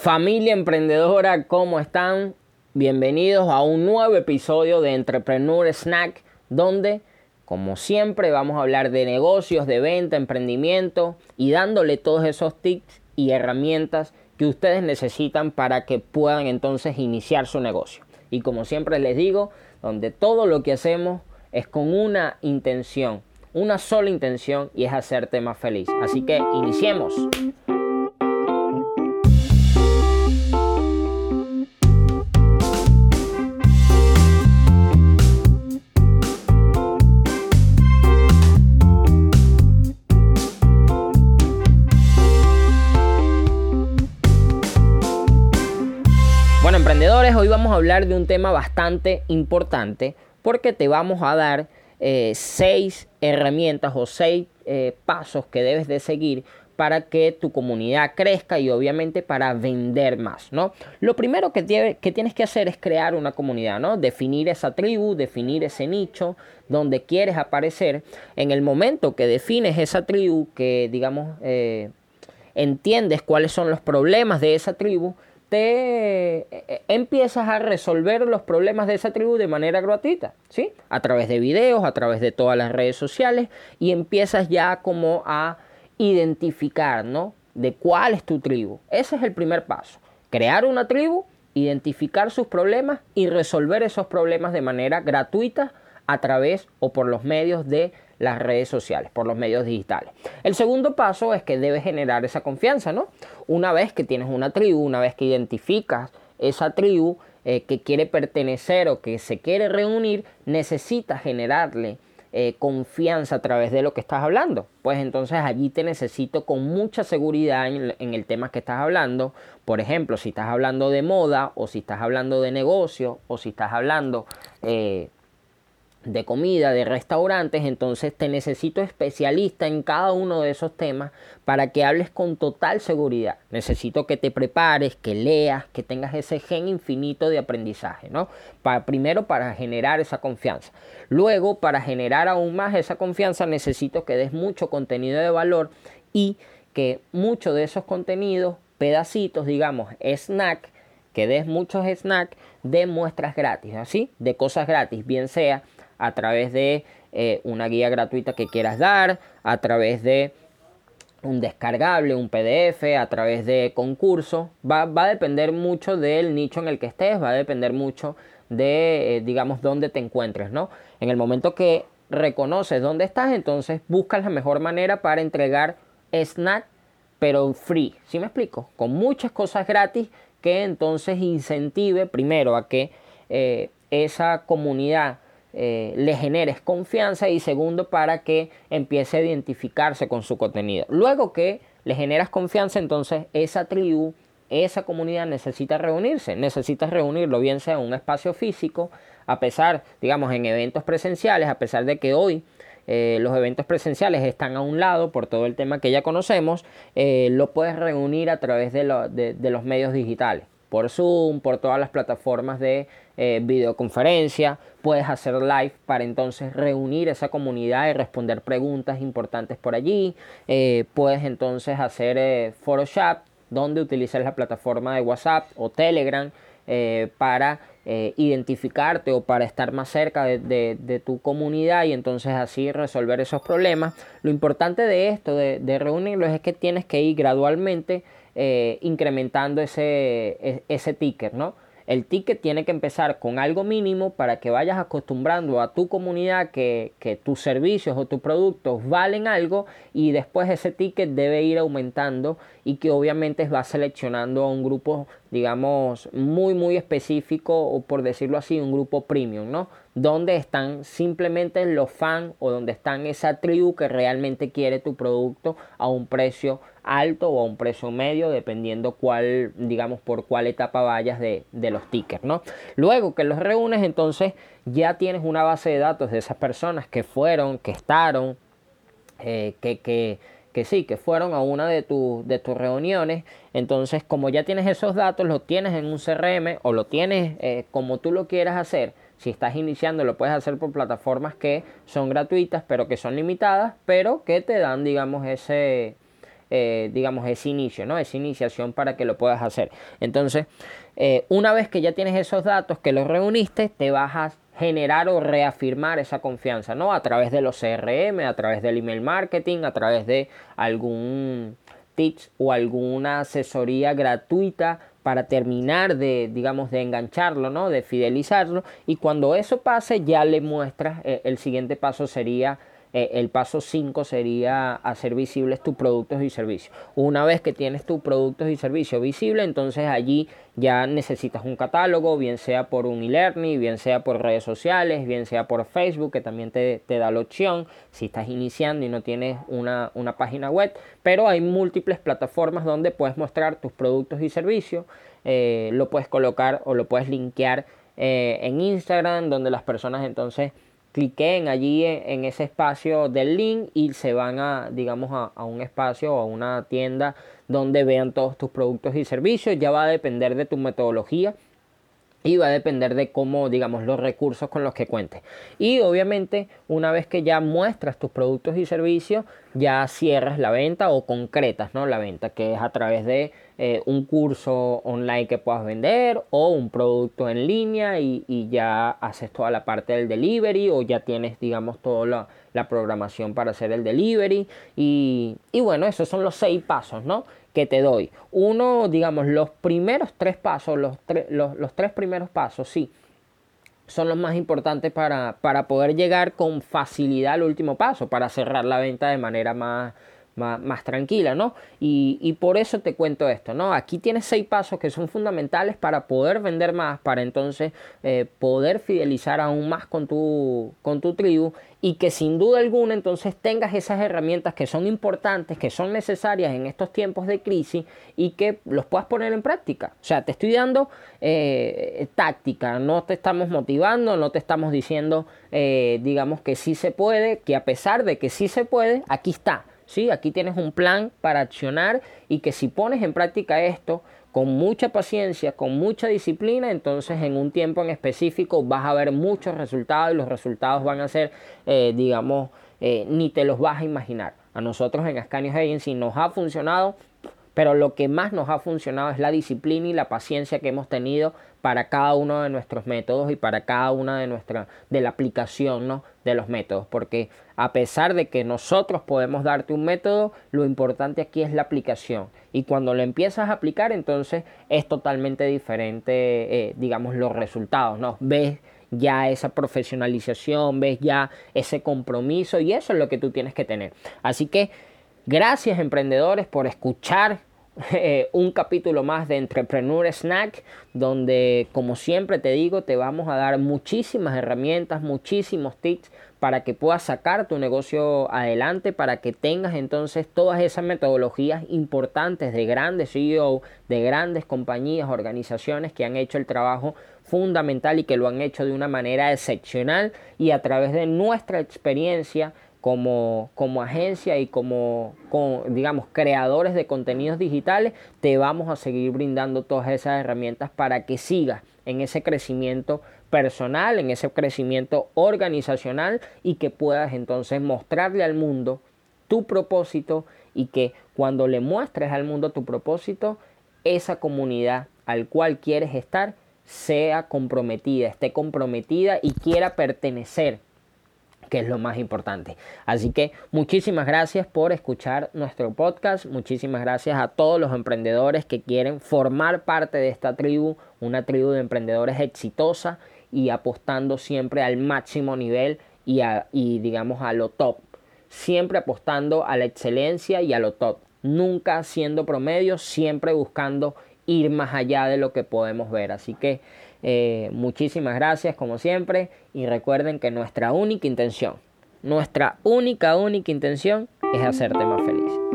Familia emprendedora, ¿cómo están? Bienvenidos a un nuevo episodio de Entrepreneur Snack, donde, como siempre, vamos a hablar de negocios, de venta, emprendimiento y dándole todos esos tips y herramientas que ustedes necesitan para que puedan entonces iniciar su negocio. Y como siempre les digo, donde todo lo que hacemos es con una intención, una sola intención y es hacerte más feliz. Así que iniciemos. Hoy vamos a hablar de un tema bastante importante porque te vamos a dar eh, seis herramientas o seis eh, pasos que debes de seguir para que tu comunidad crezca y obviamente para vender más, ¿no? Lo primero que, tienes que hacer es crear una comunidad, ¿no? Definir esa tribu, definir ese nicho donde quieres aparecer. En el momento que defines esa tribu, que digamos eh, entiendes cuáles son los problemas de esa tribu, te eh, eh, empiezas a resolver los problemas de esa tribu de manera gratuita, ¿sí? A través de videos, a través de todas las redes sociales y empiezas ya como a identificar, ¿no? De cuál es tu tribu. Ese es el primer paso. Crear una tribu, identificar sus problemas y resolver esos problemas de manera gratuita a través o por los medios de las redes sociales, por los medios digitales. El segundo paso es que debes generar esa confianza, ¿no? Una vez que tienes una tribu, una vez que identificas esa tribu eh, que quiere pertenecer o que se quiere reunir, necesitas generarle eh, confianza a través de lo que estás hablando. Pues entonces allí te necesito con mucha seguridad en, el tema que estás hablando. Por ejemplo, si estás hablando de moda o si estás hablando de negocio o si estás hablando eh, de comida, de restaurantes, entonces te necesito especialista en cada uno de esos temas para que hables con total seguridad. Necesito que te prepares, que leas, que tengas ese gen infinito de aprendizaje, ¿no? Para, primero para generar esa confianza. Luego, para generar aún más esa confianza, necesito que des mucho contenido de valor y que muchos de esos contenidos, pedacitos, digamos, snack, que des muchos snacks de muestras gratis, así, de cosas gratis, bien sea a través de eh, una guía gratuita que quieras dar, a través de un descargable, un PDF, a través de concurso. Va, a depender mucho del nicho en el que estés, va a depender mucho de, eh, digamos, dónde te encuentres, ¿no? En el momento que reconoces dónde estás, entonces buscas la mejor manera para entregar snack, pero free, ¿sí me explico? Con muchas cosas gratis que entonces incentive primero a que eh, esa comunidad eh, le generes confianza y segundo para que empiece a identificarse con su contenido. Luego que le generas confianza, entonces esa tribu, esa comunidad necesita reunirse, necesita reunirlo, bien sea en un espacio físico, a pesar, digamos, en eventos presenciales, a pesar de que hoy eh, los eventos presenciales están a un lado por todo el tema que ya conocemos, eh, lo puedes reunir a través de los medios digitales por Zoom, por todas las plataformas de eh, videoconferencia. Puedes hacer live para entonces reunir esa comunidad y responder preguntas importantes por allí. Eh, puedes entonces hacer eh, Photoshop, donde utilizas la plataforma de WhatsApp o Telegram para identificarte o para estar más cerca de, tu comunidad y entonces así resolver esos problemas. Lo importante de esto, de, de reunirlos, es que tienes que ir gradualmente eh, incrementando ese, e, ese ticket, ¿no? El ticket tiene que empezar con algo mínimo para que vayas acostumbrando a tu comunidad que, que, tus servicios o tus productos valen algo y después ese ticket debe ir aumentando y que obviamente va seleccionando a un grupo, digamos, muy, muy específico o por decirlo así, un grupo premium, ¿no? Donde están simplemente los fans o donde están esa tribu que realmente quiere tu producto a un precio alto o a un precio medio, dependiendo cuál, digamos, por cuál etapa vayas de, los tickets, ¿no? Luego que los reúnes, entonces ya tienes una base de datos de esas personas que fueron, que estaron, eh, que, que, que, sí, que fueron a una de, de tus reuniones. Entonces, como ya tienes esos datos, los tienes en un CRM o lo tienes eh, como tú lo quieras hacer. Si estás iniciando, lo puedes hacer por plataformas que son gratuitas, pero que son limitadas, pero que te dan, digamos, ese, eh, digamos, ese inicio, ¿no? Esa iniciación para que lo puedas hacer. Entonces, eh, una vez que ya tienes esos datos, que los reuniste, te a generar o reafirmar esa confianza, ¿no? A través de los CRM, a través del email marketing, a través de algún tips o alguna asesoría gratuita para terminar de, digamos, de engancharlo, ¿no? De fidelizarlo. Y cuando eso pase, ya le muestras, eh, el siguiente paso sería eh, el paso 5 sería hacer visibles tus productos y servicios. Una vez que tienes tus productos y servicios visibles, entonces allí ya necesitas un catálogo, bien sea por un e-learning, bien sea por redes sociales, bien sea por Facebook, que también te, da la opción si estás iniciando y no tienes una, página web, pero hay múltiples plataformas donde puedes mostrar tus productos y servicios, eh, lo puedes colocar o lo puedes linkear eh, en Instagram, donde las personas entonces cliquen allí en, ese espacio del link y se van a, digamos, a, un espacio o a una tienda donde vean todos tus productos y servicios. Ya va a depender de tu metodología y va a depender de cómo, digamos, los recursos con los que cuentes. Y obviamente, una vez que ya muestras tus productos y servicios, ya cierras la venta o concretas, ¿no? La venta, que es a través de eh, un curso online que puedas vender o un producto en línea y, ya haces toda la parte del delivery o ya tienes, digamos, toda la, programación para hacer el delivery. Y, y bueno, esos son los seis pasos, ¿no? Que te doy. Uno, digamos, los primeros tres pasos, los, los, tres primeros pasos, sí, son los más importantes para, para, poder llegar con facilidad al último paso, para cerrar la venta de manera más, más, tranquila, ¿no? Y, por eso te cuento esto, ¿no? Aquí tienes seis pasos que son fundamentales para poder vender más, para entonces eh, poder fidelizar aún más con tu, con tu tribu y que sin duda alguna entonces tengas esas herramientas que son importantes, que son necesarias en estos tiempos de crisis y que los puedas poner en práctica. O sea, te estoy dando eh, táctica, no te estamos motivando, no te estamos diciendo, eh, digamos, que sí se puede, que a pesar de que sí se puede, aquí está. ¿Sí? Aquí tienes un plan para accionar y que si pones en práctica esto con mucha paciencia, con mucha disciplina, entonces en un tiempo en específico vas a ver muchos resultados y los resultados van a ser, eh, digamos, eh, ni te los vas a imaginar. A nosotros en Ascanio Agency nos ha funcionado pero lo que más nos ha funcionado es la disciplina y la paciencia que hemos tenido para cada uno de nuestros métodos y para cada una de nuestras de la aplicación ¿no? de los métodos. Porque a pesar de que nosotros podemos darte un método lo importante aquí es la aplicación. Y cuando lo empiezas a aplicar entonces es totalmente diferente eh, digamos los resultados no ves ya esa profesionalización ves ya ese compromiso y eso es lo que tú tienes que tener. Así que Gracias emprendedores por escuchar eh, un capítulo más de Entrepreneur Snack, donde como siempre te digo, te vamos a dar muchísimas herramientas, muchísimos tips para que puedas sacar tu negocio adelante, para que tengas entonces todas esas metodologías importantes de grandes CEO, de grandes compañías, organizaciones que han hecho el trabajo fundamental y que lo han hecho de una manera excepcional y a través de nuestra experiencia como, como agencia y como, digamos, creadores de contenidos digitales, te vamos a seguir brindando todas esas herramientas para que sigas en ese crecimiento personal, en ese crecimiento organizacional y que puedas entonces mostrarle al mundo tu propósito y que cuando le muestres al mundo tu propósito, esa comunidad al cual quieres estar sea comprometida, esté comprometida y quiera pertenecer que es lo más importante. Así que muchísimas gracias por escuchar nuestro podcast, muchísimas gracias a todos los emprendedores que quieren formar parte de esta tribu, una tribu de emprendedores exitosa y apostando siempre al máximo nivel y, y digamos a lo top, siempre apostando a la excelencia y a lo top, nunca siendo promedio, siempre buscando ir más allá de lo que podemos ver. Así que eh, muchísimas gracias como siempre y recuerden que nuestra única intención, nuestra única, única intención es hacerte más feliz.